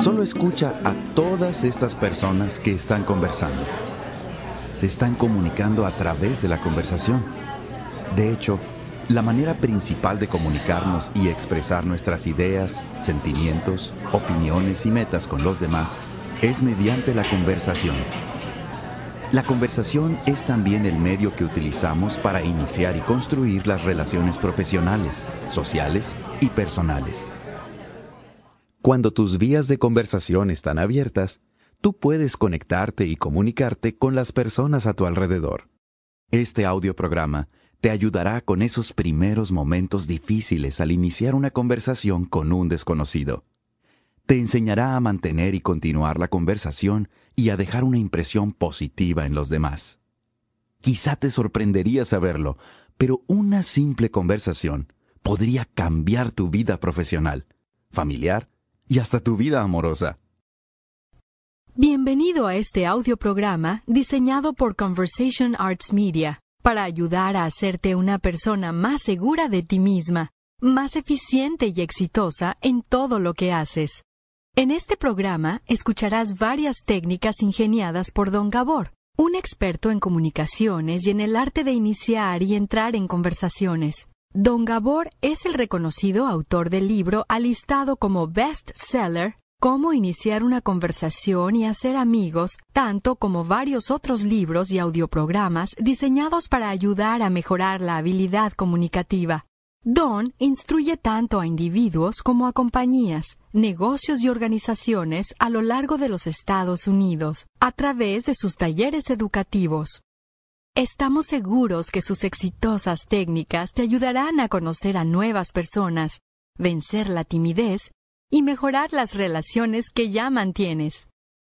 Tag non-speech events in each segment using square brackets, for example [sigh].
Solo escucha a todas estas personas que están conversando. Se están comunicando a través de la conversación. De hecho, la manera principal de comunicarnos y expresar nuestras ideas, sentimientos, opiniones y metas con los demás es mediante la conversación. La conversación es también el medio que utilizamos para iniciar y construir las relaciones profesionales, sociales y personales. Cuando tus vías de conversación están abiertas, tú puedes conectarte y comunicarte con las personas a tu alrededor. Este audio programa te ayudará con esos primeros momentos difíciles al iniciar una conversación con un desconocido. Te enseñará a mantener y continuar la conversación y a dejar una impresión positiva en los demás. Quizá te sorprendería saberlo, pero una simple conversación podría cambiar tu vida profesional, familiar y hasta tu vida amorosa. Bienvenido a este audio programa diseñado por Conversation Arts Media para ayudar a hacerte una persona más segura de ti misma, más eficiente y exitosa en todo lo que haces. En este programa escucharás varias técnicas ingeniadas por Don Gabor, un experto en comunicaciones y en el arte de iniciar y entrar en conversaciones. Don Gabor es el reconocido autor del libro alistado como best seller Cómo iniciar una conversación y hacer amigos, tanto como varios otros libros y audioprogramas diseñados para ayudar a mejorar la habilidad comunicativa. Don instruye tanto a individuos como a compañías, negocios y organizaciones a lo largo de los Estados Unidos, a través de sus talleres educativos. Estamos seguros que sus exitosas técnicas te ayudarán a conocer a nuevas personas, vencer la timidez y mejorar las relaciones que ya mantienes.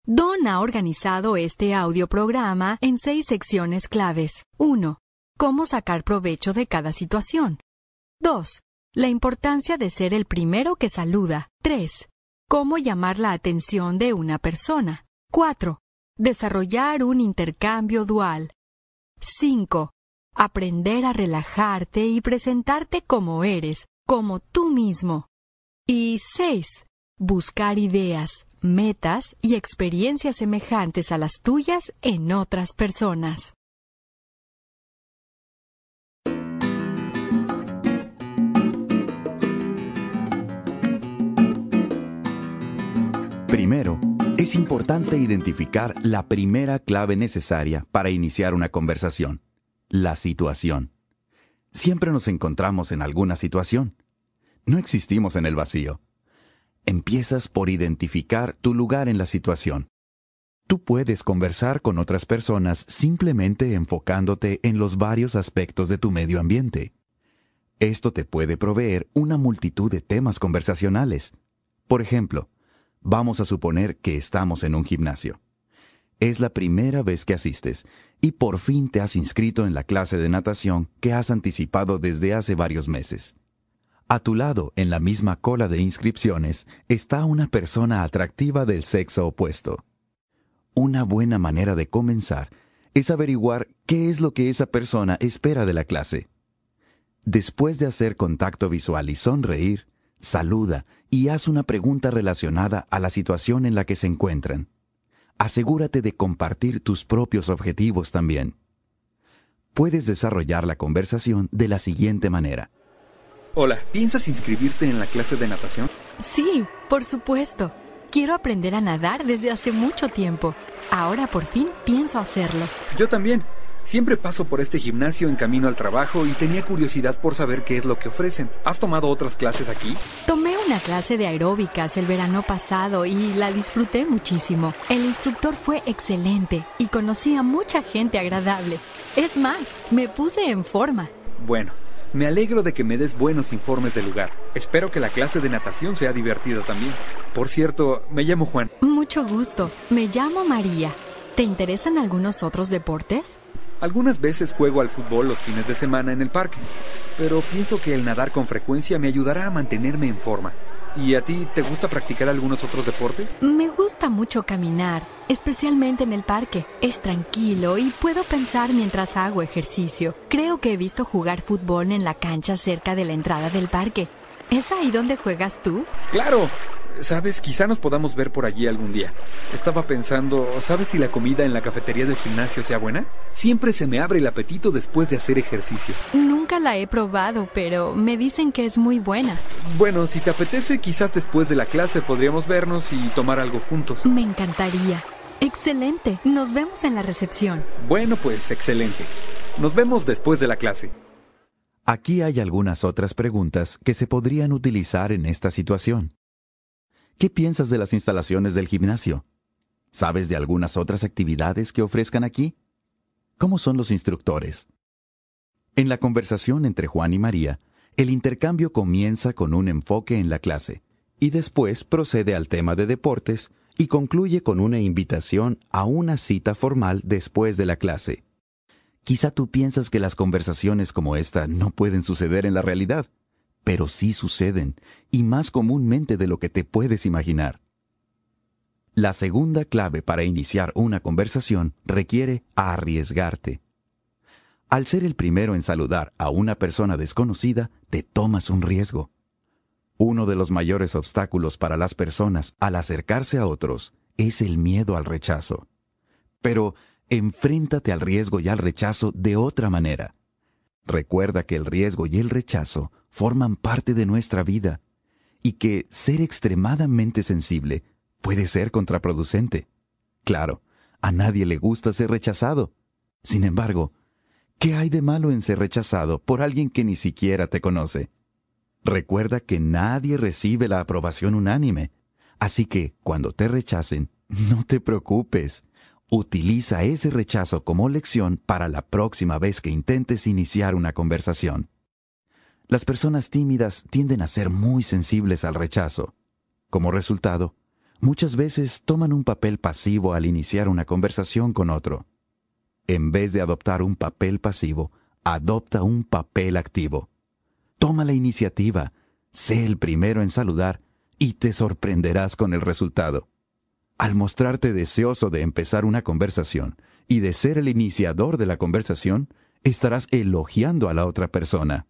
Don ha organizado este audio programa en seis secciones claves. 1. Cómo sacar provecho de cada situación. 2. La importancia de ser el primero que saluda. 3. Cómo llamar la atención de una persona. 4. Desarrollar un intercambio dual. 5. Aprender a relajarte y presentarte como eres, como tú mismo. Y 6. Buscar ideas, metas y experiencias semejantes a las tuyas en otras personas. Primero, es importante identificar la primera clave necesaria para iniciar una conversación, la situación. Siempre nos encontramos en alguna situación. No existimos en el vacío. Empiezas por identificar tu lugar en la situación. Tú puedes conversar con otras personas simplemente enfocándote en los varios aspectos de tu medio ambiente. Esto te puede proveer una multitud de temas conversacionales. Por ejemplo, Vamos a suponer que estamos en un gimnasio. Es la primera vez que asistes y por fin te has inscrito en la clase de natación que has anticipado desde hace varios meses. A tu lado, en la misma cola de inscripciones, está una persona atractiva del sexo opuesto. Una buena manera de comenzar es averiguar qué es lo que esa persona espera de la clase. Después de hacer contacto visual y sonreír, saluda y haz una pregunta relacionada a la situación en la que se encuentran. Asegúrate de compartir tus propios objetivos también. Puedes desarrollar la conversación de la siguiente manera. Hola, ¿piensas inscribirte en la clase de natación? Sí, por supuesto. Quiero aprender a nadar desde hace mucho tiempo. Ahora por fin pienso hacerlo. Yo también. Siempre paso por este gimnasio en camino al trabajo y tenía curiosidad por saber qué es lo que ofrecen. ¿Has tomado otras clases aquí? Tomé una clase de aeróbicas el verano pasado y la disfruté muchísimo. El instructor fue excelente y conocí a mucha gente agradable. Es más, me puse en forma. Bueno, me alegro de que me des buenos informes del lugar. Espero que la clase de natación sea divertida también. Por cierto, me llamo Juan. Mucho gusto. Me llamo María. ¿Te interesan algunos otros deportes? Algunas veces juego al fútbol los fines de semana en el parque, pero pienso que el nadar con frecuencia me ayudará a mantenerme en forma. ¿Y a ti te gusta practicar algunos otros deportes? Me gusta mucho caminar, especialmente en el parque. Es tranquilo y puedo pensar mientras hago ejercicio. Creo que he visto jugar fútbol en la cancha cerca de la entrada del parque. ¿Es ahí donde juegas tú? Claro, Sabes, quizá nos podamos ver por allí algún día. Estaba pensando, ¿sabes si la comida en la cafetería del gimnasio sea buena? Siempre se me abre el apetito después de hacer ejercicio. Nunca la he probado, pero me dicen que es muy buena. Bueno, si te apetece, quizás después de la clase podríamos vernos y tomar algo juntos. Me encantaría. Excelente. Nos vemos en la recepción. Bueno, pues excelente. Nos vemos después de la clase. Aquí hay algunas otras preguntas que se podrían utilizar en esta situación. ¿Qué piensas de las instalaciones del gimnasio? ¿Sabes de algunas otras actividades que ofrezcan aquí? ¿Cómo son los instructores? En la conversación entre Juan y María, el intercambio comienza con un enfoque en la clase y después procede al tema de deportes y concluye con una invitación a una cita formal después de la clase. Quizá tú piensas que las conversaciones como esta no pueden suceder en la realidad, pero sí suceden, y más comúnmente de lo que te puedes imaginar. La segunda clave para iniciar una conversación requiere arriesgarte. Al ser el primero en saludar a una persona desconocida, te tomas un riesgo. Uno de los mayores obstáculos para las personas al acercarse a otros es el miedo al rechazo. Pero enfréntate al riesgo y al rechazo de otra manera. Recuerda que el riesgo y el rechazo forman parte de nuestra vida y que ser extremadamente sensible puede ser contraproducente. Claro, a nadie le gusta ser rechazado. Sin embargo, ¿qué hay de malo en ser rechazado por alguien que ni siquiera te conoce? Recuerda que nadie recibe la aprobación unánime, así que cuando te rechacen, no te preocupes. Utiliza ese rechazo como lección para la próxima vez que intentes iniciar una conversación. Las personas tímidas tienden a ser muy sensibles al rechazo. Como resultado, muchas veces toman un papel pasivo al iniciar una conversación con otro. En vez de adoptar un papel pasivo, adopta un papel activo. Toma la iniciativa, sé el primero en saludar y te sorprenderás con el resultado. Al mostrarte deseoso de empezar una conversación y de ser el iniciador de la conversación, estarás elogiando a la otra persona.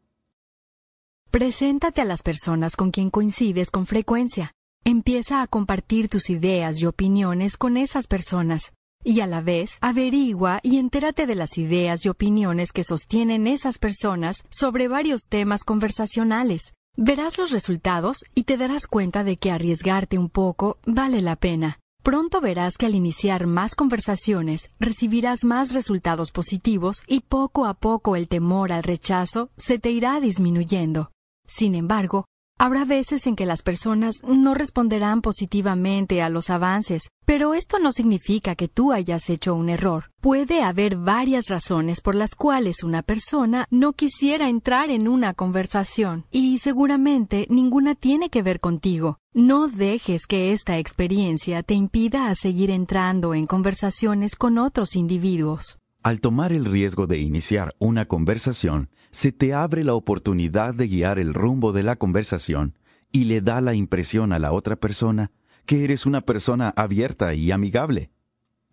Preséntate a las personas con quien coincides con frecuencia. Empieza a compartir tus ideas y opiniones con esas personas. Y a la vez, averigua y entérate de las ideas y opiniones que sostienen esas personas sobre varios temas conversacionales. Verás los resultados y te darás cuenta de que arriesgarte un poco vale la pena. Pronto verás que al iniciar más conversaciones recibirás más resultados positivos y poco a poco el temor al rechazo se te irá disminuyendo. Sin embargo, habrá veces en que las personas no responderán positivamente a los avances, pero esto no significa que tú hayas hecho un error. Puede haber varias razones por las cuales una persona no quisiera entrar en una conversación, y seguramente ninguna tiene que ver contigo. No dejes que esta experiencia te impida a seguir entrando en conversaciones con otros individuos. Al tomar el riesgo de iniciar una conversación, se te abre la oportunidad de guiar el rumbo de la conversación y le da la impresión a la otra persona que eres una persona abierta y amigable.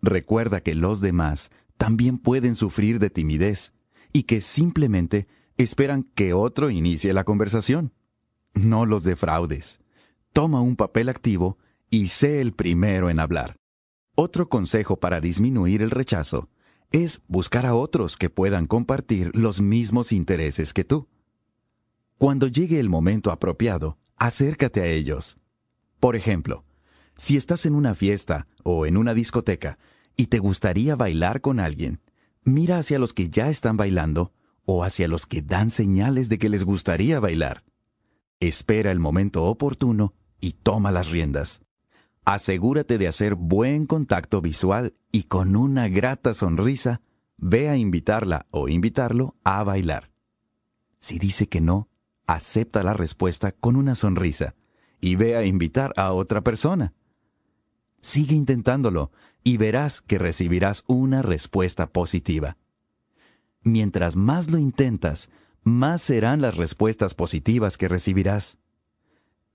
Recuerda que los demás también pueden sufrir de timidez y que simplemente esperan que otro inicie la conversación. No los defraudes toma un papel activo y sé el primero en hablar. Otro consejo para disminuir el rechazo es buscar a otros que puedan compartir los mismos intereses que tú. Cuando llegue el momento apropiado, acércate a ellos. Por ejemplo, si estás en una fiesta o en una discoteca y te gustaría bailar con alguien, mira hacia los que ya están bailando o hacia los que dan señales de que les gustaría bailar. Espera el momento oportuno y toma las riendas. Asegúrate de hacer buen contacto visual y con una grata sonrisa, ve a invitarla o invitarlo a bailar. Si dice que no, acepta la respuesta con una sonrisa y ve a invitar a otra persona. Sigue intentándolo y verás que recibirás una respuesta positiva. Mientras más lo intentas, más serán las respuestas positivas que recibirás.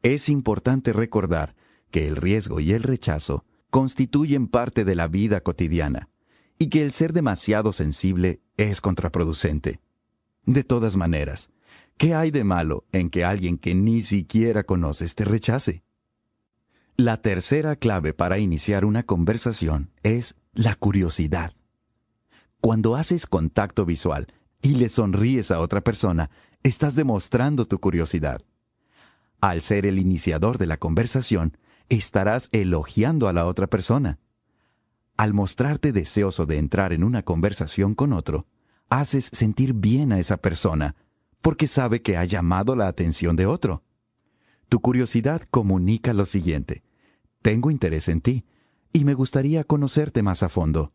Es importante recordar que el riesgo y el rechazo constituyen parte de la vida cotidiana y que el ser demasiado sensible es contraproducente. De todas maneras, ¿qué hay de malo en que alguien que ni siquiera conoces te rechace? La tercera clave para iniciar una conversación es la curiosidad. Cuando haces contacto visual y le sonríes a otra persona, estás demostrando tu curiosidad. Al ser el iniciador de la conversación, estarás elogiando a la otra persona. Al mostrarte deseoso de entrar en una conversación con otro, haces sentir bien a esa persona, porque sabe que ha llamado la atención de otro. Tu curiosidad comunica lo siguiente. Tengo interés en ti, y me gustaría conocerte más a fondo.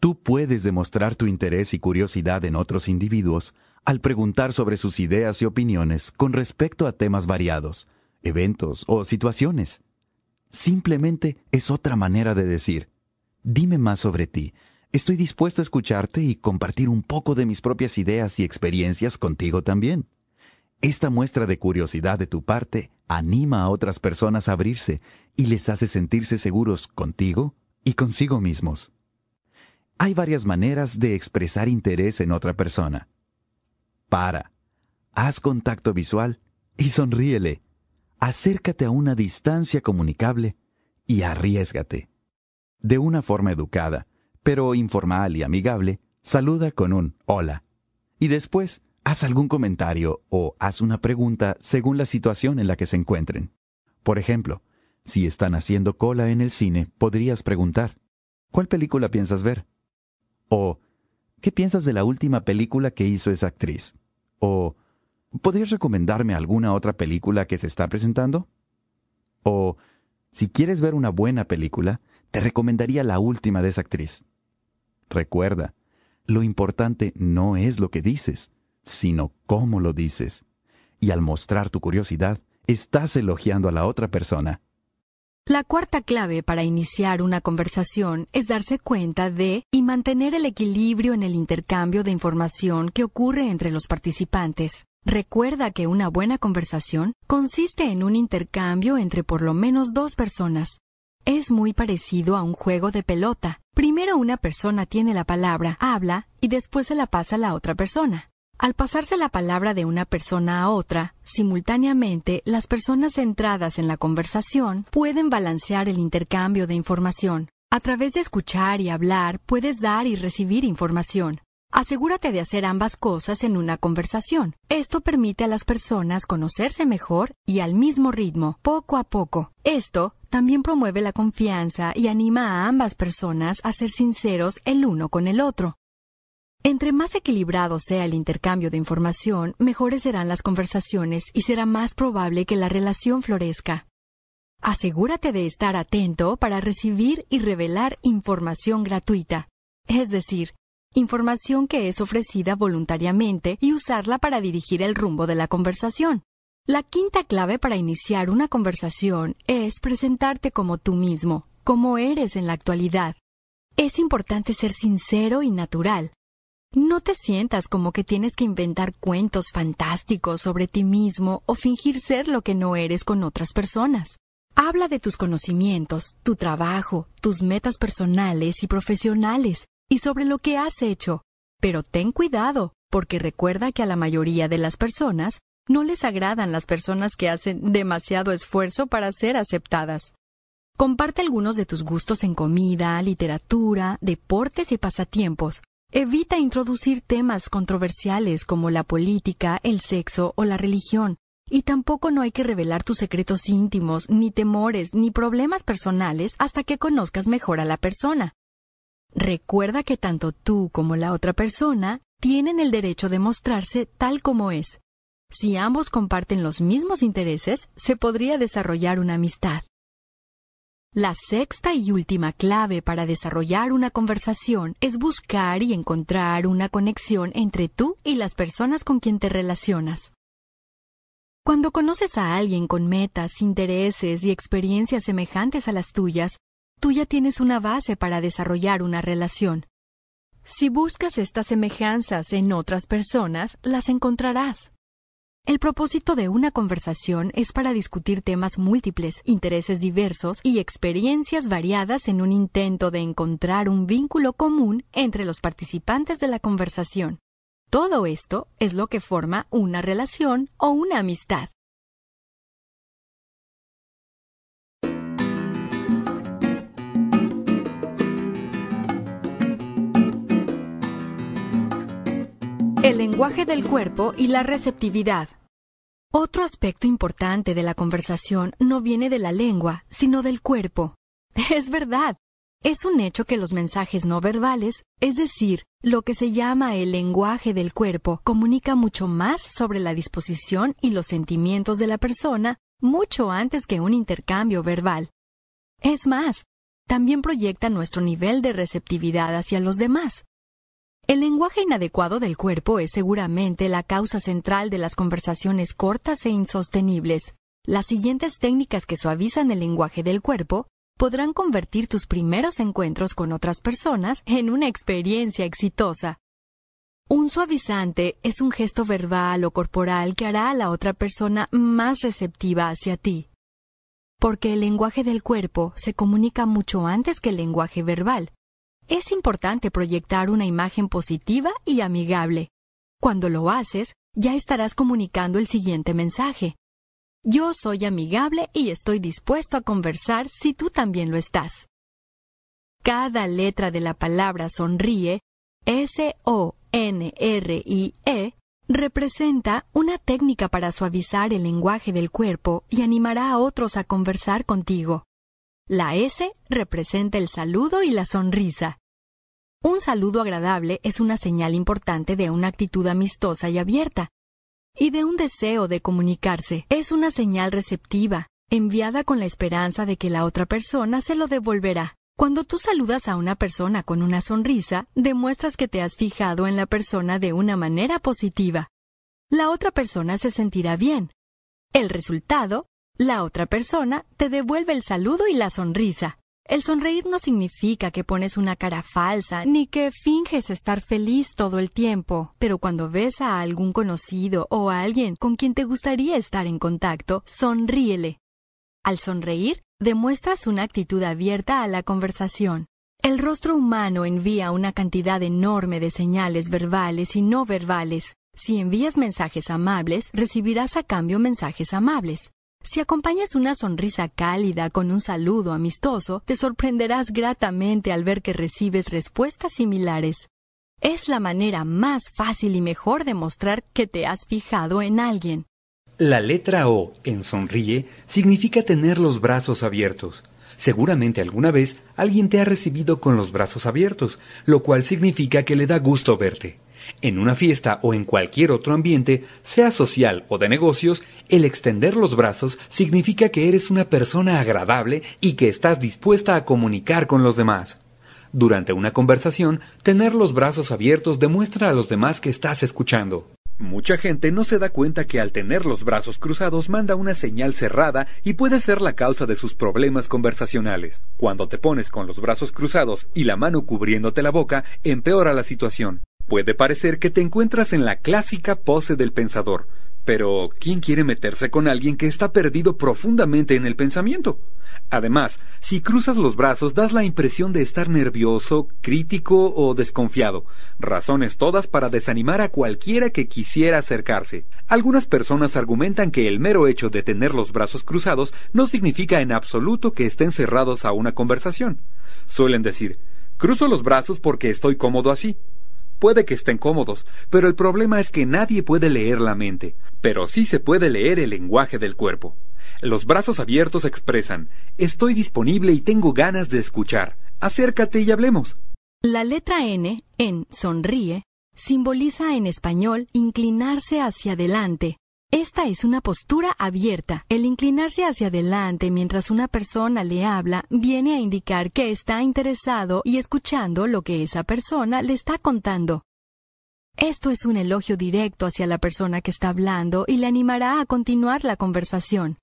Tú puedes demostrar tu interés y curiosidad en otros individuos al preguntar sobre sus ideas y opiniones con respecto a temas variados, eventos o situaciones. Simplemente es otra manera de decir, dime más sobre ti, estoy dispuesto a escucharte y compartir un poco de mis propias ideas y experiencias contigo también. Esta muestra de curiosidad de tu parte anima a otras personas a abrirse y les hace sentirse seguros contigo y consigo mismos. Hay varias maneras de expresar interés en otra persona. Para, haz contacto visual y sonríele acércate a una distancia comunicable y arriesgate. De una forma educada, pero informal y amigable, saluda con un hola. Y después, haz algún comentario o haz una pregunta según la situación en la que se encuentren. Por ejemplo, si están haciendo cola en el cine, podrías preguntar, ¿cuál película piensas ver? O, ¿qué piensas de la última película que hizo esa actriz? O, ¿Podrías recomendarme alguna otra película que se está presentando? O, si quieres ver una buena película, te recomendaría la última de esa actriz. Recuerda, lo importante no es lo que dices, sino cómo lo dices. Y al mostrar tu curiosidad, estás elogiando a la otra persona. La cuarta clave para iniciar una conversación es darse cuenta de y mantener el equilibrio en el intercambio de información que ocurre entre los participantes. Recuerda que una buena conversación consiste en un intercambio entre por lo menos dos personas. Es muy parecido a un juego de pelota. Primero una persona tiene la palabra, habla, y después se la pasa a la otra persona. Al pasarse la palabra de una persona a otra, simultáneamente las personas centradas en la conversación pueden balancear el intercambio de información. A través de escuchar y hablar puedes dar y recibir información. Asegúrate de hacer ambas cosas en una conversación. Esto permite a las personas conocerse mejor y al mismo ritmo, poco a poco. Esto también promueve la confianza y anima a ambas personas a ser sinceros el uno con el otro. Entre más equilibrado sea el intercambio de información, mejores serán las conversaciones y será más probable que la relación florezca. Asegúrate de estar atento para recibir y revelar información gratuita, es decir, información que es ofrecida voluntariamente y usarla para dirigir el rumbo de la conversación. La quinta clave para iniciar una conversación es presentarte como tú mismo, como eres en la actualidad. Es importante ser sincero y natural. No te sientas como que tienes que inventar cuentos fantásticos sobre ti mismo o fingir ser lo que no eres con otras personas. Habla de tus conocimientos, tu trabajo, tus metas personales y profesionales, y sobre lo que has hecho. Pero ten cuidado, porque recuerda que a la mayoría de las personas no les agradan las personas que hacen demasiado esfuerzo para ser aceptadas. Comparte algunos de tus gustos en comida, literatura, deportes y pasatiempos. Evita introducir temas controversiales como la política, el sexo o la religión. Y tampoco no hay que revelar tus secretos íntimos, ni temores, ni problemas personales hasta que conozcas mejor a la persona. Recuerda que tanto tú como la otra persona tienen el derecho de mostrarse tal como es. Si ambos comparten los mismos intereses, se podría desarrollar una amistad. La sexta y última clave para desarrollar una conversación es buscar y encontrar una conexión entre tú y las personas con quien te relacionas. Cuando conoces a alguien con metas, intereses y experiencias semejantes a las tuyas, tú ya tienes una base para desarrollar una relación. Si buscas estas semejanzas en otras personas, las encontrarás. El propósito de una conversación es para discutir temas múltiples, intereses diversos y experiencias variadas en un intento de encontrar un vínculo común entre los participantes de la conversación. Todo esto es lo que forma una relación o una amistad. El lenguaje del cuerpo y la receptividad. Otro aspecto importante de la conversación no viene de la lengua, sino del cuerpo. [laughs] Es verdad. Es un hecho que los mensajes no verbales, es decir, lo que se llama el lenguaje del cuerpo, comunica mucho más sobre la disposición y los sentimientos de la persona mucho antes que un intercambio verbal. Es más, también proyecta nuestro nivel de receptividad hacia los demás. El lenguaje inadecuado del cuerpo es seguramente la causa central de las conversaciones cortas e insostenibles. Las siguientes técnicas que suavizan el lenguaje del cuerpo podrán convertir tus primeros encuentros con otras personas en una experiencia exitosa. Un suavizante es un gesto verbal o corporal que hará a la otra persona más receptiva hacia ti. Porque el lenguaje del cuerpo se comunica mucho antes que el lenguaje verbal. Es importante proyectar una imagen positiva y amigable. Cuando lo haces, ya estarás comunicando el siguiente mensaje. Yo soy amigable y estoy dispuesto a conversar si tú también lo estás. Cada letra de la palabra sonríe, S-O-N-R-I-E, representa una técnica para suavizar el lenguaje del cuerpo y animará a otros a conversar contigo. La S representa el saludo y la sonrisa. Un saludo agradable es una señal importante de una actitud amistosa y abierta, y de un deseo de comunicarse. Es una señal receptiva, enviada con la esperanza de que la otra persona se lo devolverá. Cuando tú saludas a una persona con una sonrisa, demuestras que te has fijado en la persona de una manera positiva. La otra persona se sentirá bien. El resultado, la otra persona te devuelve el saludo y la sonrisa. El sonreír no significa que pones una cara falsa ni que finges estar feliz todo el tiempo, pero cuando ves a algún conocido o a alguien con quien te gustaría estar en contacto, sonríele. Al sonreír, demuestras una actitud abierta a la conversación. El rostro humano envía una cantidad enorme de señales verbales y no verbales. Si envías mensajes amables, recibirás a cambio mensajes amables. Si acompañas una sonrisa cálida con un saludo amistoso, te sorprenderás gratamente al ver que recibes respuestas similares. Es la manera más fácil y mejor de mostrar que te has fijado en alguien. La letra O en sonríe significa tener los brazos abiertos. Seguramente alguna vez alguien te ha recibido con los brazos abiertos, lo cual significa que le da gusto verte. En una fiesta o en cualquier otro ambiente, sea social o de negocios, el extender los brazos significa que eres una persona agradable y que estás dispuesta a comunicar con los demás. Durante una conversación, tener los brazos abiertos demuestra a los demás que estás escuchando. Mucha gente no se da cuenta que al tener los brazos cruzados manda una señal cerrada y puede ser la causa de sus problemas conversacionales. Cuando te pones con los brazos cruzados y la mano cubriéndote la boca, empeora la situación. Puede parecer que te encuentras en la clásica pose del pensador, pero ¿quién quiere meterse con alguien que está perdido profundamente en el pensamiento? Además, si cruzas los brazos das la impresión de estar nervioso, crítico o desconfiado, razones todas para desanimar a cualquiera que quisiera acercarse. Algunas personas argumentan que el mero hecho de tener los brazos cruzados no significa en absoluto que estén cerrados a una conversación. Suelen decir, cruzo los brazos porque estoy cómodo así, Puede que estén cómodos, pero el problema es que nadie puede leer la mente, pero sí se puede leer el lenguaje del cuerpo. Los brazos abiertos expresan, estoy disponible y tengo ganas de escuchar. Acércate y hablemos. La letra N, en sonríe, simboliza en español inclinarse hacia adelante, esta es una postura abierta. El inclinarse hacia adelante mientras una persona le habla viene a indicar que está interesado y escuchando lo que esa persona le está contando. Esto es un elogio directo hacia la persona que está hablando y le animará a continuar la conversación.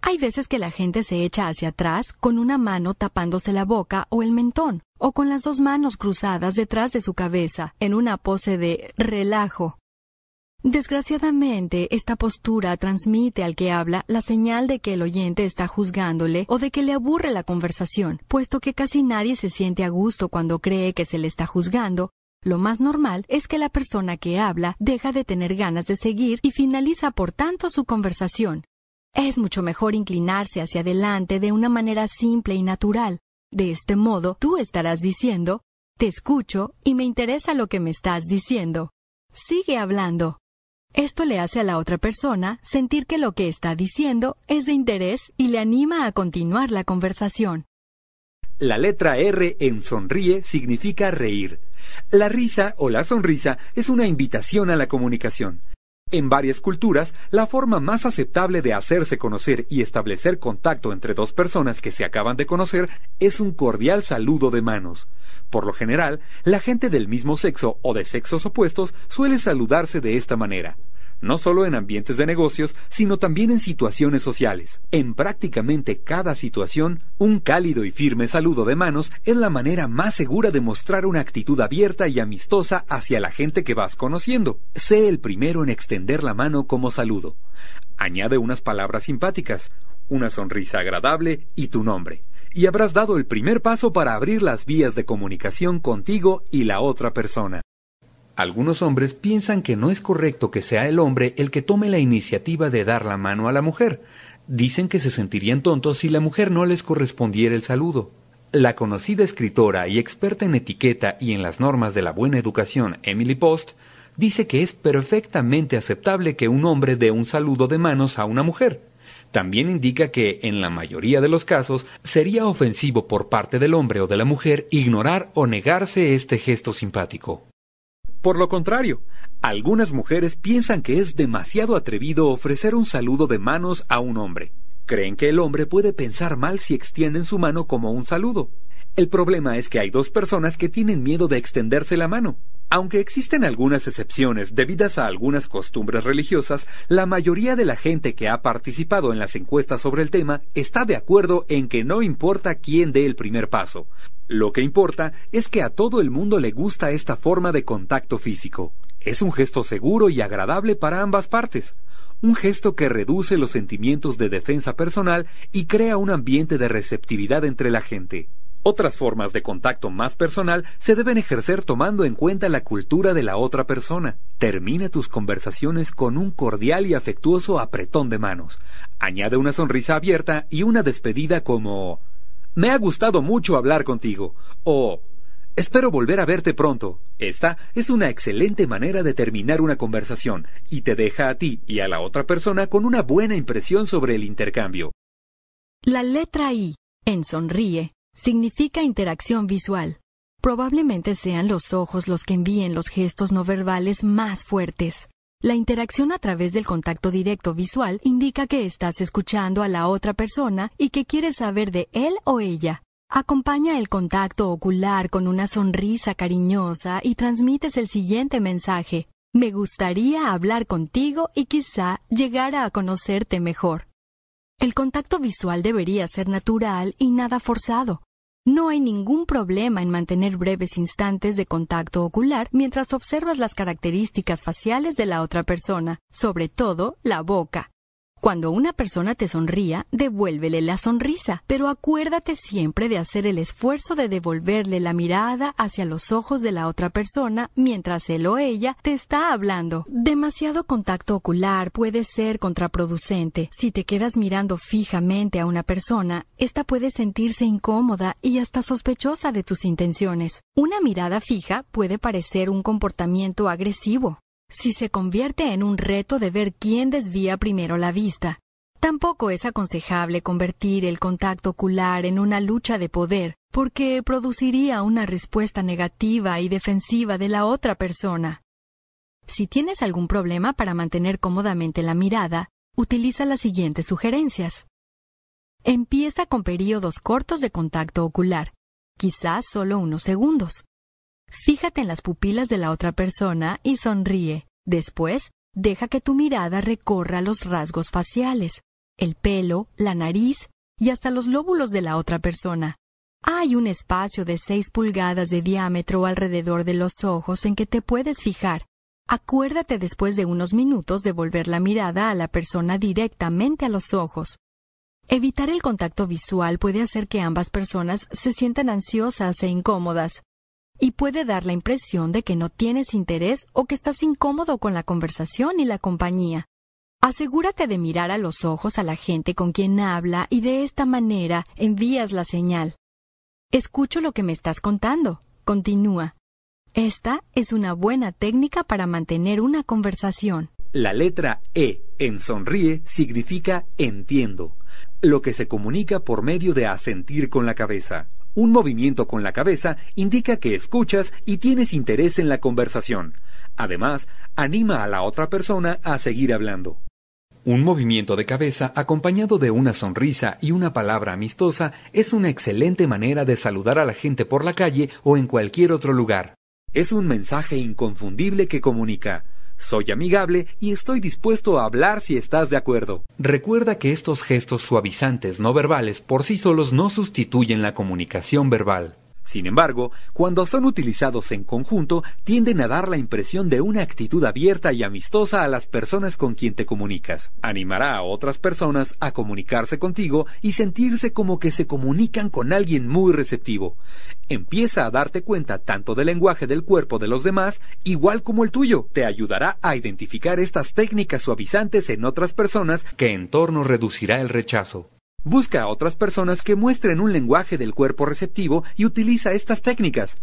Hay veces que la gente se echa hacia atrás con una mano tapándose la boca o el mentón, o con las dos manos cruzadas detrás de su cabeza, en una pose de relajo. Desgraciadamente, esta postura transmite al que habla la señal de que el oyente está juzgándole o de que le aburre la conversación, puesto que casi nadie se siente a gusto cuando cree que se le está juzgando. Lo más normal es que la persona que habla deja de tener ganas de seguir y finaliza por tanto su conversación. Es mucho mejor inclinarse hacia adelante de una manera simple y natural. De este modo, tú estarás diciendo, te escucho y me interesa lo que me estás diciendo. Sigue hablando. Esto le hace a la otra persona sentir que lo que está diciendo es de interés y le anima a continuar la conversación. La letra R en sonríe significa reír. La risa o la sonrisa es una invitación a la comunicación. En varias culturas, la forma más aceptable de hacerse conocer y establecer contacto entre dos personas que se acaban de conocer es un cordial saludo de manos. Por lo general, la gente del mismo sexo o de sexos opuestos suele saludarse de esta manera no solo en ambientes de negocios, sino también en situaciones sociales. En prácticamente cada situación, un cálido y firme saludo de manos es la manera más segura de mostrar una actitud abierta y amistosa hacia la gente que vas conociendo. Sé el primero en extender la mano como saludo. Añade unas palabras simpáticas, una sonrisa agradable y tu nombre y habrás dado el primer paso para abrir las vías de comunicación contigo y la otra persona. Algunos hombres piensan que no es correcto que sea el hombre el que tome la iniciativa de dar la mano a la mujer. Dicen que se sentirían tontos si la mujer no les correspondiera el saludo. La conocida escritora y experta en etiqueta y en las normas de la buena educación, Emily Post, dice que es perfectamente aceptable que un hombre dé un saludo de manos a una mujer. También indica que, en la mayoría de los casos, sería ofensivo por parte del hombre o de la mujer ignorar o negarse este gesto simpático. Por lo contrario, algunas mujeres piensan que es demasiado atrevido ofrecer un saludo de manos a un hombre. Creen que el hombre puede pensar mal si extienden su mano como un saludo. El problema es que hay dos personas que tienen miedo de extenderse la mano. Aunque existen algunas excepciones debidas a algunas costumbres religiosas, la mayoría de la gente que ha participado en las encuestas sobre el tema está de acuerdo en que no importa quién dé el primer paso. Lo que importa es que a todo el mundo le gusta esta forma de contacto físico. Es un gesto seguro y agradable para ambas partes. Un gesto que reduce los sentimientos de defensa personal y crea un ambiente de receptividad entre la gente. Otras formas de contacto más personal se deben ejercer tomando en cuenta la cultura de la otra persona. Termina tus conversaciones con un cordial y afectuoso apretón de manos. Añade una sonrisa abierta y una despedida como Me ha gustado mucho hablar contigo o Espero volver a verte pronto. Esta es una excelente manera de terminar una conversación y te deja a ti y a la otra persona con una buena impresión sobre el intercambio. La letra I en sonríe Significa interacción visual. Probablemente sean los ojos los que envíen los gestos no verbales más fuertes. La interacción a través del contacto directo visual indica que estás escuchando a la otra persona y que quieres saber de él o ella. Acompaña el contacto ocular con una sonrisa cariñosa y transmites el siguiente mensaje. Me gustaría hablar contigo y quizá llegar a conocerte mejor. El contacto visual debería ser natural y nada forzado. No hay ningún problema en mantener breves instantes de contacto ocular mientras observas las características faciales de la otra persona, sobre todo la boca. Cuando una persona te sonría, devuélvele la sonrisa, pero acuérdate siempre de hacer el esfuerzo de devolverle la mirada hacia los ojos de la otra persona mientras él o ella te está hablando. Demasiado contacto ocular puede ser contraproducente. Si te quedas mirando fijamente a una persona, ésta puede sentirse incómoda y hasta sospechosa de tus intenciones. Una mirada fija puede parecer un comportamiento agresivo, si se convierte en un reto de ver quién desvía primero la vista. Tampoco es aconsejable convertir el contacto ocular en una lucha de poder, porque produciría una respuesta negativa y defensiva de la otra persona. Si tienes algún problema para mantener cómodamente la mirada, utiliza las siguientes sugerencias. Empieza con períodos cortos de contacto ocular, quizás solo unos segundos. Fíjate en las pupilas de la otra persona y sonríe. Después, deja que tu mirada recorra los rasgos faciales, el pelo, la nariz y hasta los lóbulos de la otra persona. Hay un espacio de 6 pulgadas de diámetro alrededor de los ojos en que te puedes fijar. Acuérdate después de unos minutos de volver la mirada a la persona directamente a los ojos. Evitar el contacto visual puede hacer que ambas personas se sientan ansiosas e incómodas y puede dar la impresión de que no tienes interés o que estás incómodo con la conversación y la compañía. Asegúrate de mirar a los ojos a la gente con quien habla y de esta manera envías la señal. Escucho lo que me estás contando. Continúa. Esta es una buena técnica para mantener una conversación. La letra E en sonríe significa entiendo, lo que se comunica por medio de asentir con la cabeza. Un movimiento con la cabeza indica que escuchas y tienes interés en la conversación. Además, anima a la otra persona a seguir hablando. Un movimiento de cabeza acompañado de una sonrisa y una palabra amistosa es una excelente manera de saludar a la gente por la calle o en cualquier otro lugar. Es un mensaje inconfundible que comunica soy amigable y estoy dispuesto a hablar si estás de acuerdo. Recuerda que estos gestos suavizantes no verbales por sí solos no sustituyen la comunicación verbal. Sin embargo, cuando son utilizados en conjunto, tienden a dar la impresión de una actitud abierta y amistosa a las personas con quien te comunicas. Animará a otras personas a comunicarse contigo y sentirse como que se comunican con alguien muy receptivo. Empieza a darte cuenta tanto del lenguaje del cuerpo de los demás, igual como el tuyo. Te ayudará a identificar estas técnicas suavizantes en otras personas que en torno reducirá el rechazo. Busca a otras personas que muestren un lenguaje del cuerpo receptivo y utiliza estas técnicas.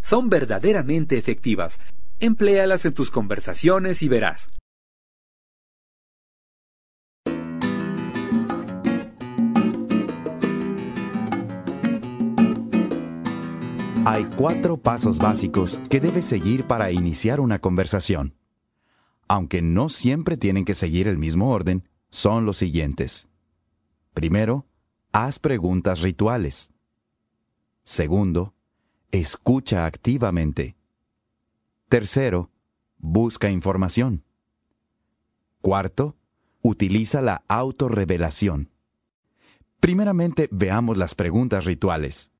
Son verdaderamente efectivas. Empléalas en tus conversaciones y verás. Hay cuatro pasos básicos que debes seguir para iniciar una conversación. Aunque no siempre tienen que seguir el mismo orden, son los siguientes. Primero, haz preguntas rituales. Segundo, escucha activamente. Tercero, busca información. Cuarto, utiliza la autorrevelación. Primeramente, veamos las preguntas rituales.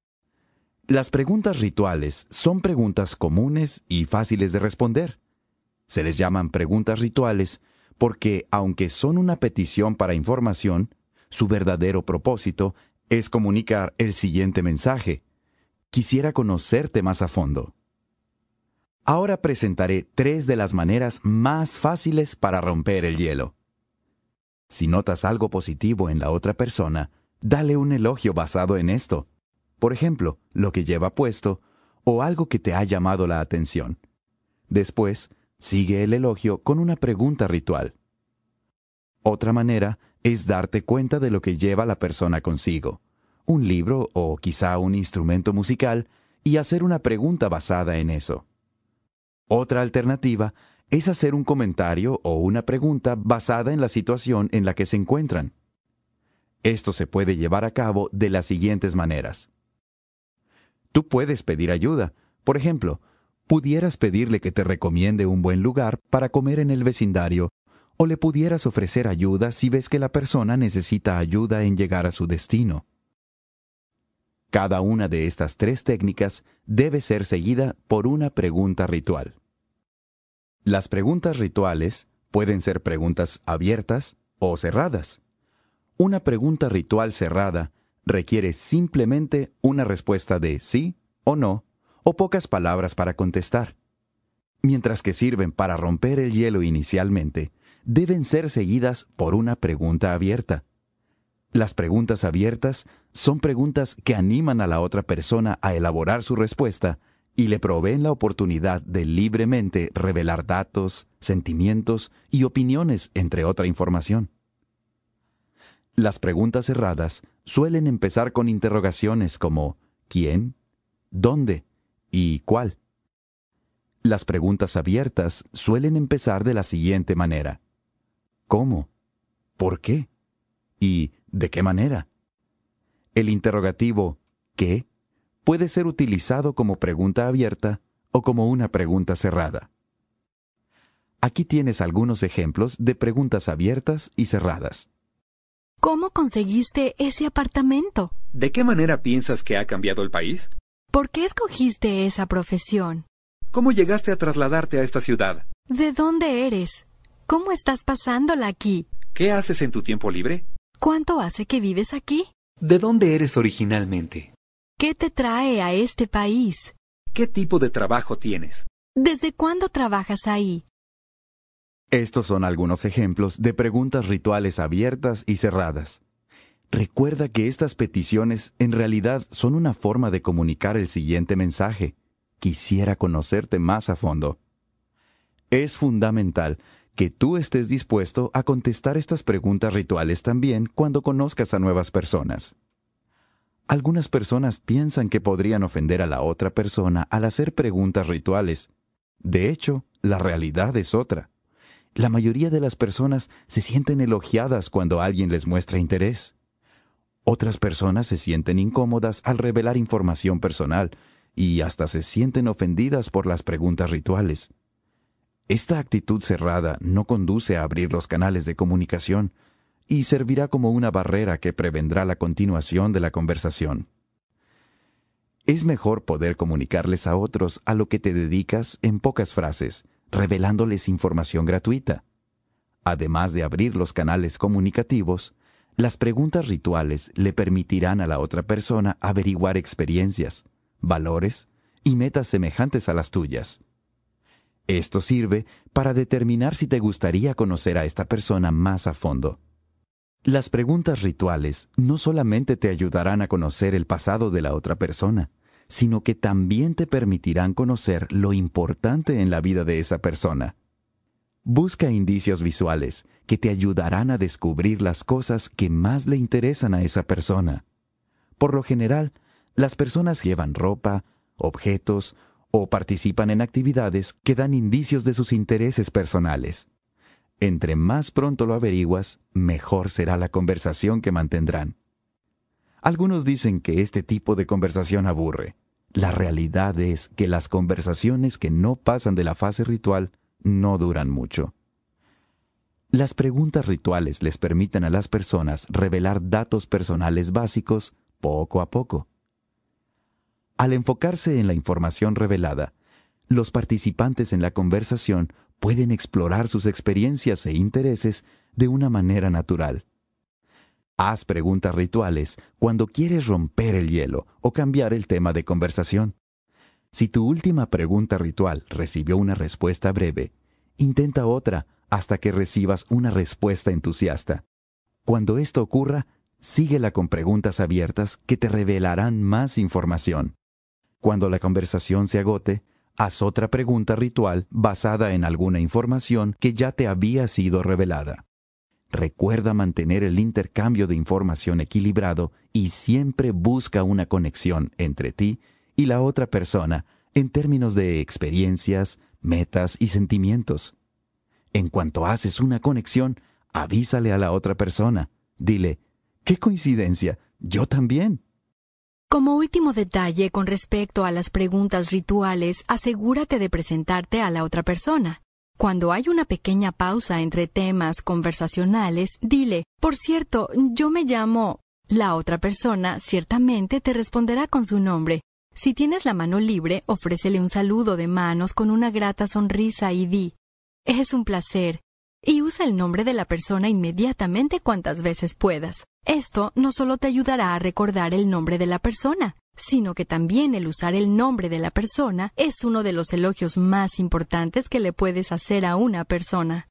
Las preguntas rituales son preguntas comunes y fáciles de responder. Se les llaman preguntas rituales porque, aunque son una petición para información, su verdadero propósito es comunicar el siguiente mensaje. Quisiera conocerte más a fondo. Ahora presentaré tres de las maneras más fáciles para romper el hielo. Si notas algo positivo en la otra persona, dale un elogio basado en esto. Por ejemplo, lo que lleva puesto o algo que te ha llamado la atención. Después, sigue el elogio con una pregunta ritual. Otra manera es darte cuenta de lo que lleva la persona consigo, un libro o quizá un instrumento musical, y hacer una pregunta basada en eso. Otra alternativa es hacer un comentario o una pregunta basada en la situación en la que se encuentran. Esto se puede llevar a cabo de las siguientes maneras. Tú puedes pedir ayuda. Por ejemplo, pudieras pedirle que te recomiende un buen lugar para comer en el vecindario o le pudieras ofrecer ayuda si ves que la persona necesita ayuda en llegar a su destino. Cada una de estas tres técnicas debe ser seguida por una pregunta ritual. Las preguntas rituales pueden ser preguntas abiertas o cerradas. Una pregunta ritual cerrada requiere simplemente una respuesta de sí o no o pocas palabras para contestar. Mientras que sirven para romper el hielo inicialmente, deben ser seguidas por una pregunta abierta. Las preguntas abiertas son preguntas que animan a la otra persona a elaborar su respuesta y le proveen la oportunidad de libremente revelar datos, sentimientos y opiniones, entre otra información. Las preguntas cerradas suelen empezar con interrogaciones como ¿quién? ¿dónde? y ¿cuál? Las preguntas abiertas suelen empezar de la siguiente manera. ¿Cómo? ¿Por qué? ¿Y de qué manera? El interrogativo ¿qué? puede ser utilizado como pregunta abierta o como una pregunta cerrada. Aquí tienes algunos ejemplos de preguntas abiertas y cerradas. ¿Cómo conseguiste ese apartamento? ¿De qué manera piensas que ha cambiado el país? ¿Por qué escogiste esa profesión? ¿Cómo llegaste a trasladarte a esta ciudad? ¿De dónde eres? ¿Cómo estás pasándola aquí? ¿Qué haces en tu tiempo libre? ¿Cuánto hace que vives aquí? ¿De dónde eres originalmente? ¿Qué te trae a este país? ¿Qué tipo de trabajo tienes? ¿Desde cuándo trabajas ahí? Estos son algunos ejemplos de preguntas rituales abiertas y cerradas. Recuerda que estas peticiones en realidad son una forma de comunicar el siguiente mensaje. quisiera conocerte más a fondo. Es fundamental que tú estés dispuesto a contestar estas preguntas rituales también cuando conozcas a nuevas personas. Algunas personas piensan que podrían ofender a la otra persona al hacer preguntas rituales. De hecho, la realidad es otra. La mayoría de las personas se sienten elogiadas cuando alguien les muestra interés. Otras personas se sienten incómodas al revelar información personal y hasta se sienten ofendidas por las preguntas rituales. Esta actitud cerrada no conduce a abrir los canales de comunicación y servirá como una barrera que prevendrá la continuación de la conversación. Es mejor poder comunicarles a otros a lo que te dedicas en pocas frases, revelándoles información gratuita. Además de abrir los canales comunicativos, las preguntas rituales le permitirán a la otra persona averiguar experiencias, valores y metas semejantes a las tuyas. Esto sirve para determinar si te gustaría conocer a esta persona más a fondo. Las preguntas rituales no solamente te ayudarán a conocer el pasado de la otra persona, sino que también te permitirán conocer lo importante en la vida de esa persona. Busca indicios visuales que te ayudarán a descubrir las cosas que más le interesan a esa persona. Por lo general, las personas llevan ropa, objetos o participan en actividades que dan indicios de sus intereses personales. Entre más pronto lo averiguas, mejor será la conversación que mantendrán. Algunos dicen que este tipo de conversación aburre. La realidad es que las conversaciones que no pasan de la fase ritual no duran mucho. Las preguntas rituales les permiten a las personas revelar datos personales básicos poco a poco. Al enfocarse en la información revelada, los participantes en la conversación pueden explorar sus experiencias e intereses de una manera natural. Haz preguntas rituales cuando quieres romper el hielo o cambiar el tema de conversación. Si tu última pregunta ritual recibió una respuesta breve, intenta otra hasta que recibas una respuesta entusiasta. Cuando esto ocurra, síguela con preguntas abiertas que te revelarán más información. Cuando la conversación se agote, haz otra pregunta ritual basada en alguna información que ya te había sido revelada. Recuerda mantener el intercambio de información equilibrado y siempre busca una conexión entre ti y la otra persona en términos de experiencias, metas y sentimientos. En cuanto haces una conexión, avísale a la otra persona. Dile, ¡qué coincidencia! Yo también. Como último detalle con respecto a las preguntas rituales, asegúrate de presentarte a la otra persona. Cuando hay una pequeña pausa entre temas conversacionales, dile, por cierto, yo me llamo... La otra persona ciertamente te responderá con su nombre. Si tienes la mano libre, ofrécele un saludo de manos con una grata sonrisa y di, es un placer, y usa el nombre de la persona inmediatamente cuantas veces puedas. Esto no solo te ayudará a recordar el nombre de la persona, sino que también el usar el nombre de la persona es uno de los elogios más importantes que le puedes hacer a una persona.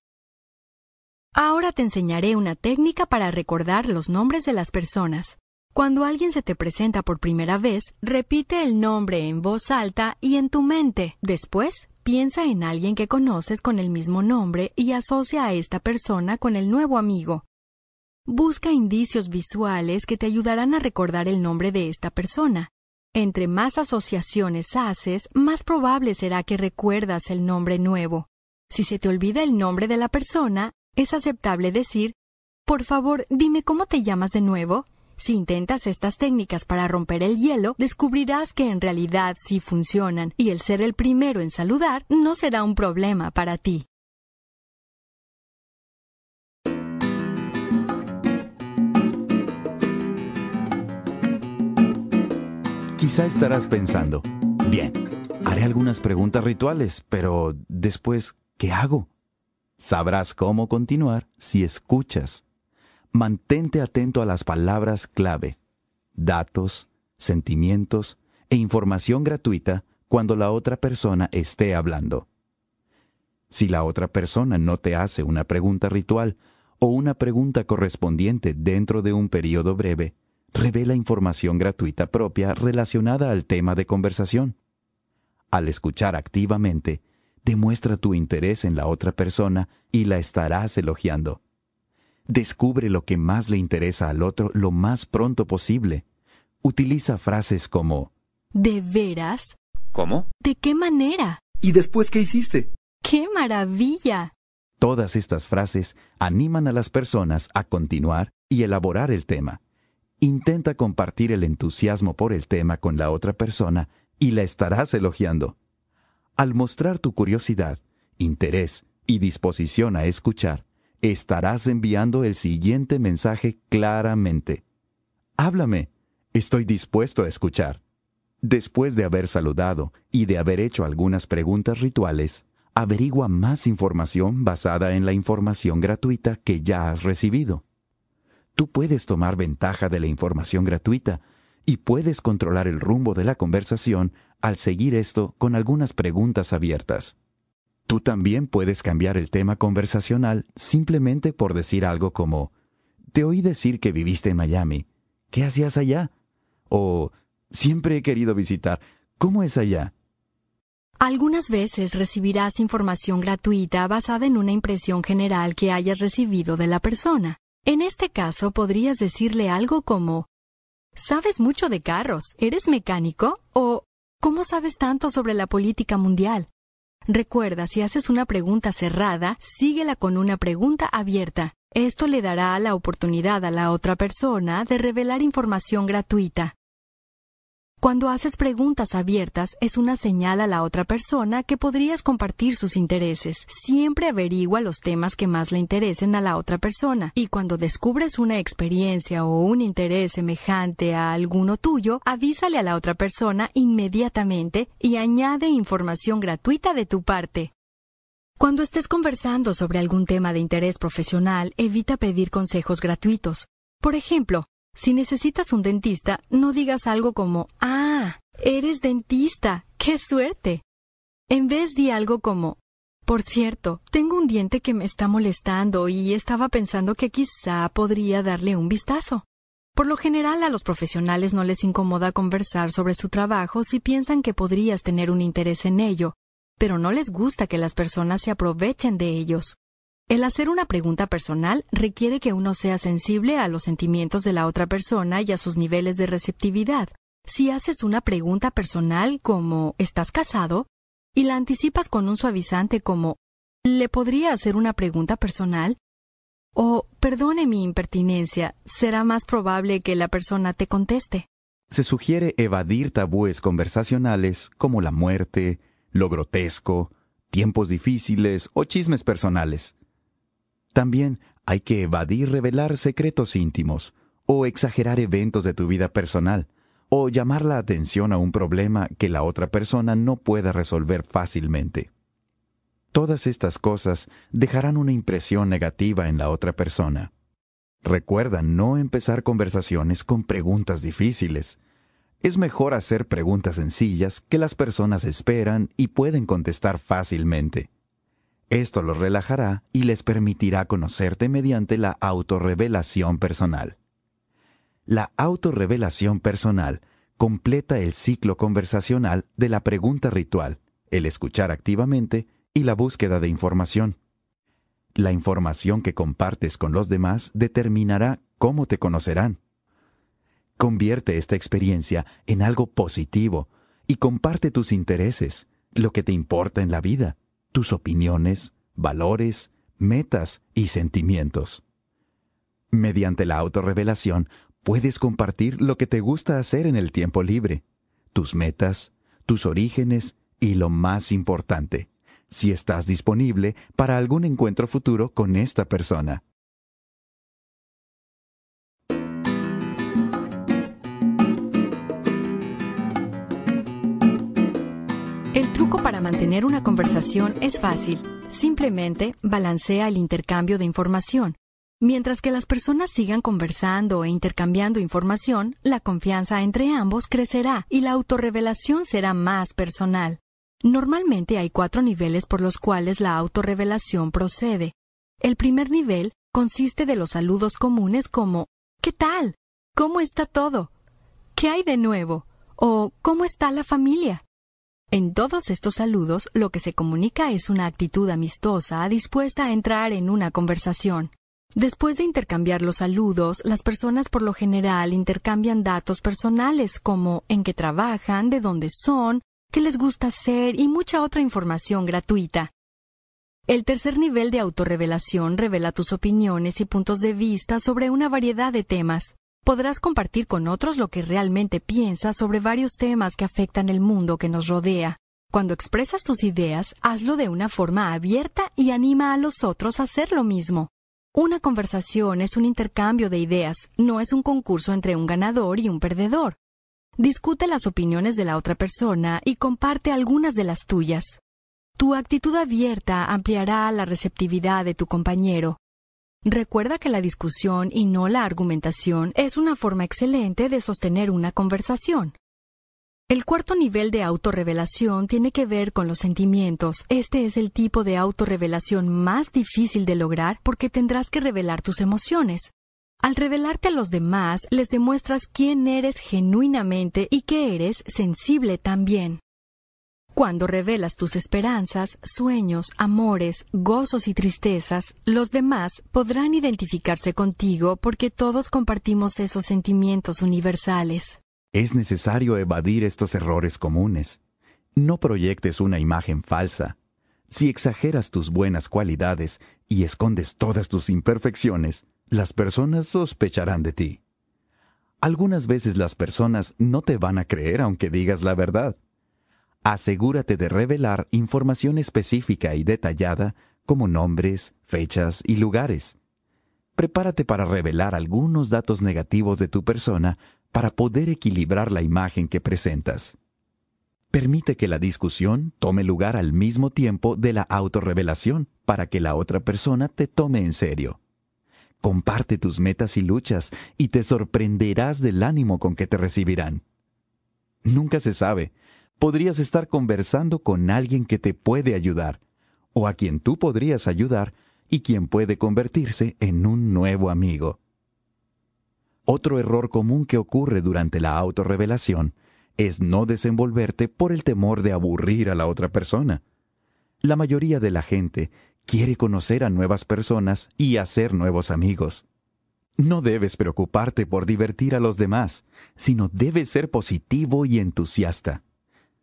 Ahora te enseñaré una técnica para recordar los nombres de las personas. Cuando alguien se te presenta por primera vez, repite el nombre en voz alta y en tu mente. Después, piensa en alguien que conoces con el mismo nombre y asocia a esta persona con el nuevo amigo. Busca indicios visuales que te ayudarán a recordar el nombre de esta persona. Entre más asociaciones haces, más probable será que recuerdas el nombre nuevo. Si se te olvida el nombre de la persona, es aceptable decir, por favor, dime cómo te llamas de nuevo. Si intentas estas técnicas para romper el hielo, descubrirás que en realidad sí funcionan y el ser el primero en saludar no será un problema para ti. Quizá estarás pensando, bien, haré algunas preguntas rituales, pero después, ¿qué hago? Sabrás cómo continuar si escuchas. Mantente atento a las palabras clave, datos, sentimientos e información gratuita cuando la otra persona esté hablando. Si la otra persona no te hace una pregunta ritual o una pregunta correspondiente dentro de un periodo breve, revela información gratuita propia relacionada al tema de conversación. Al escuchar activamente, demuestra tu interés en la otra persona y la estarás elogiando. Descubre lo que más le interesa al otro lo más pronto posible. Utiliza frases como ¿De veras? ¿Cómo? ¿De qué manera? ¿Y después qué hiciste? ¡Qué maravilla! Todas estas frases animan a las personas a continuar y elaborar el tema. Intenta compartir el entusiasmo por el tema con la otra persona y la estarás elogiando. Al mostrar tu curiosidad, interés y disposición a escuchar, estarás enviando el siguiente mensaje claramente. Háblame, estoy dispuesto a escuchar. Después de haber saludado y de haber hecho algunas preguntas rituales, averigua más información basada en la información gratuita que ya has recibido. Tú puedes tomar ventaja de la información gratuita y puedes controlar el rumbo de la conversación al seguir esto con algunas preguntas abiertas. Tú también puedes cambiar el tema conversacional simplemente por decir algo como, te oí decir que viviste en Miami. ¿Qué hacías allá? O, siempre he querido visitar. ¿Cómo es allá? Algunas veces recibirás información gratuita basada en una impresión general que hayas recibido de la persona. En este caso podrías decirle algo como ¿Sabes mucho de carros? ¿Eres mecánico? o ¿Cómo sabes tanto sobre la política mundial? Recuerda, si haces una pregunta cerrada, síguela con una pregunta abierta. Esto le dará la oportunidad a la otra persona de revelar información gratuita. Cuando haces preguntas abiertas es una señal a la otra persona que podrías compartir sus intereses. Siempre averigua los temas que más le interesen a la otra persona. Y cuando descubres una experiencia o un interés semejante a alguno tuyo, avísale a la otra persona inmediatamente y añade información gratuita de tu parte. Cuando estés conversando sobre algún tema de interés profesional, evita pedir consejos gratuitos. Por ejemplo, si necesitas un dentista, no digas algo como, ah, eres dentista, qué suerte. En vez di algo como, por cierto, tengo un diente que me está molestando y estaba pensando que quizá podría darle un vistazo. Por lo general a los profesionales no les incomoda conversar sobre su trabajo si piensan que podrías tener un interés en ello, pero no les gusta que las personas se aprovechen de ellos. El hacer una pregunta personal requiere que uno sea sensible a los sentimientos de la otra persona y a sus niveles de receptividad. Si haces una pregunta personal como ¿estás casado? y la anticipas con un suavizante como ¿le podría hacer una pregunta personal? o perdone mi impertinencia, será más probable que la persona te conteste. Se sugiere evadir tabúes conversacionales como la muerte, lo grotesco, tiempos difíciles o chismes personales. También hay que evadir revelar secretos íntimos, o exagerar eventos de tu vida personal, o llamar la atención a un problema que la otra persona no pueda resolver fácilmente. Todas estas cosas dejarán una impresión negativa en la otra persona. Recuerda no empezar conversaciones con preguntas difíciles. Es mejor hacer preguntas sencillas que las personas esperan y pueden contestar fácilmente. Esto los relajará y les permitirá conocerte mediante la autorrevelación personal. La autorrevelación personal completa el ciclo conversacional de la pregunta ritual, el escuchar activamente y la búsqueda de información. La información que compartes con los demás determinará cómo te conocerán. Convierte esta experiencia en algo positivo y comparte tus intereses, lo que te importa en la vida tus opiniones, valores, metas y sentimientos. Mediante la autorrevelación puedes compartir lo que te gusta hacer en el tiempo libre, tus metas, tus orígenes y lo más importante, si estás disponible para algún encuentro futuro con esta persona. Mantener una conversación es fácil. Simplemente balancea el intercambio de información. Mientras que las personas sigan conversando e intercambiando información, la confianza entre ambos crecerá y la autorrevelación será más personal. Normalmente hay cuatro niveles por los cuales la autorrevelación procede. El primer nivel consiste de los saludos comunes como ¿Qué tal? ¿Cómo está todo? ¿Qué hay de nuevo? o ¿Cómo está la familia? En todos estos saludos lo que se comunica es una actitud amistosa dispuesta a entrar en una conversación. Después de intercambiar los saludos, las personas por lo general intercambian datos personales como en qué trabajan, de dónde son, qué les gusta hacer y mucha otra información gratuita. El tercer nivel de autorrevelación revela tus opiniones y puntos de vista sobre una variedad de temas podrás compartir con otros lo que realmente piensas sobre varios temas que afectan el mundo que nos rodea. Cuando expresas tus ideas, hazlo de una forma abierta y anima a los otros a hacer lo mismo. Una conversación es un intercambio de ideas, no es un concurso entre un ganador y un perdedor. Discute las opiniones de la otra persona y comparte algunas de las tuyas. Tu actitud abierta ampliará la receptividad de tu compañero, Recuerda que la discusión y no la argumentación es una forma excelente de sostener una conversación. El cuarto nivel de autorrevelación tiene que ver con los sentimientos. Este es el tipo de autorrevelación más difícil de lograr porque tendrás que revelar tus emociones. Al revelarte a los demás, les demuestras quién eres genuinamente y que eres sensible también. Cuando revelas tus esperanzas, sueños, amores, gozos y tristezas, los demás podrán identificarse contigo porque todos compartimos esos sentimientos universales. Es necesario evadir estos errores comunes. No proyectes una imagen falsa. Si exageras tus buenas cualidades y escondes todas tus imperfecciones, las personas sospecharán de ti. Algunas veces las personas no te van a creer aunque digas la verdad asegúrate de revelar información específica y detallada como nombres, fechas y lugares. Prepárate para revelar algunos datos negativos de tu persona para poder equilibrar la imagen que presentas. Permite que la discusión tome lugar al mismo tiempo de la autorrevelación para que la otra persona te tome en serio. Comparte tus metas y luchas y te sorprenderás del ánimo con que te recibirán. Nunca se sabe, podrías estar conversando con alguien que te puede ayudar, o a quien tú podrías ayudar y quien puede convertirse en un nuevo amigo. Otro error común que ocurre durante la autorrevelación es no desenvolverte por el temor de aburrir a la otra persona. La mayoría de la gente quiere conocer a nuevas personas y hacer nuevos amigos. No debes preocuparte por divertir a los demás, sino debes ser positivo y entusiasta.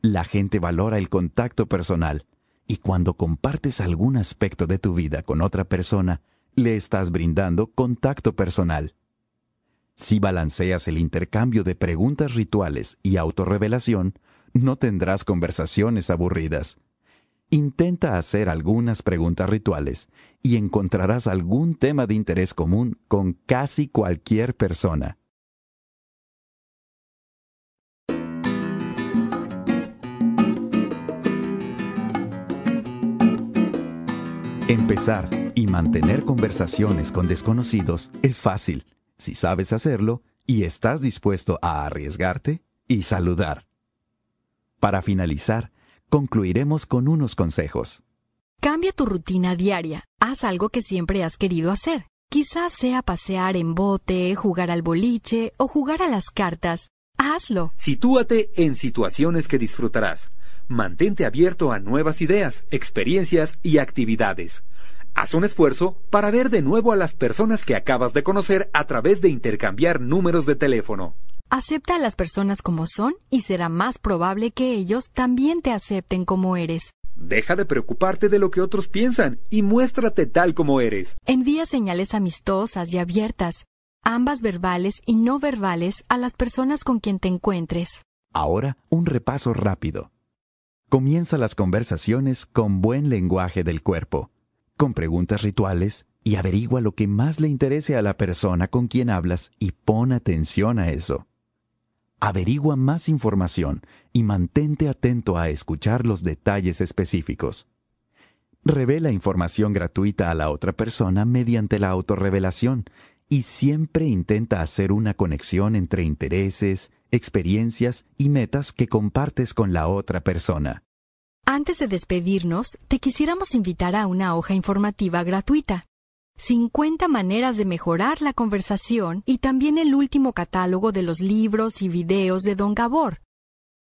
La gente valora el contacto personal y cuando compartes algún aspecto de tu vida con otra persona, le estás brindando contacto personal. Si balanceas el intercambio de preguntas rituales y autorrevelación, no tendrás conversaciones aburridas. Intenta hacer algunas preguntas rituales y encontrarás algún tema de interés común con casi cualquier persona. Empezar y mantener conversaciones con desconocidos es fácil si sabes hacerlo y estás dispuesto a arriesgarte y saludar. Para finalizar, concluiremos con unos consejos. Cambia tu rutina diaria. Haz algo que siempre has querido hacer. Quizás sea pasear en bote, jugar al boliche o jugar a las cartas. Hazlo. Sitúate en situaciones que disfrutarás. Mantente abierto a nuevas ideas, experiencias y actividades. Haz un esfuerzo para ver de nuevo a las personas que acabas de conocer a través de intercambiar números de teléfono. Acepta a las personas como son y será más probable que ellos también te acepten como eres. Deja de preocuparte de lo que otros piensan y muéstrate tal como eres. Envía señales amistosas y abiertas, ambas verbales y no verbales, a las personas con quien te encuentres. Ahora, un repaso rápido. Comienza las conversaciones con buen lenguaje del cuerpo, con preguntas rituales y averigua lo que más le interese a la persona con quien hablas y pon atención a eso. Averigua más información y mantente atento a escuchar los detalles específicos. Revela información gratuita a la otra persona mediante la autorrevelación y siempre intenta hacer una conexión entre intereses, experiencias y metas que compartes con la otra persona. Antes de despedirnos, te quisiéramos invitar a una hoja informativa gratuita. 50 maneras de mejorar la conversación y también el último catálogo de los libros y videos de Don Gabor.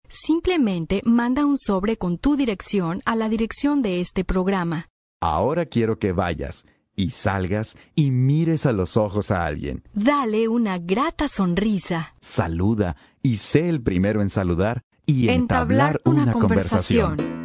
Simplemente manda un sobre con tu dirección a la dirección de este programa. Ahora quiero que vayas y salgas y mires a los ojos a alguien. Dale una grata sonrisa. Saluda y sé el primero en saludar y entablar, una, conversación.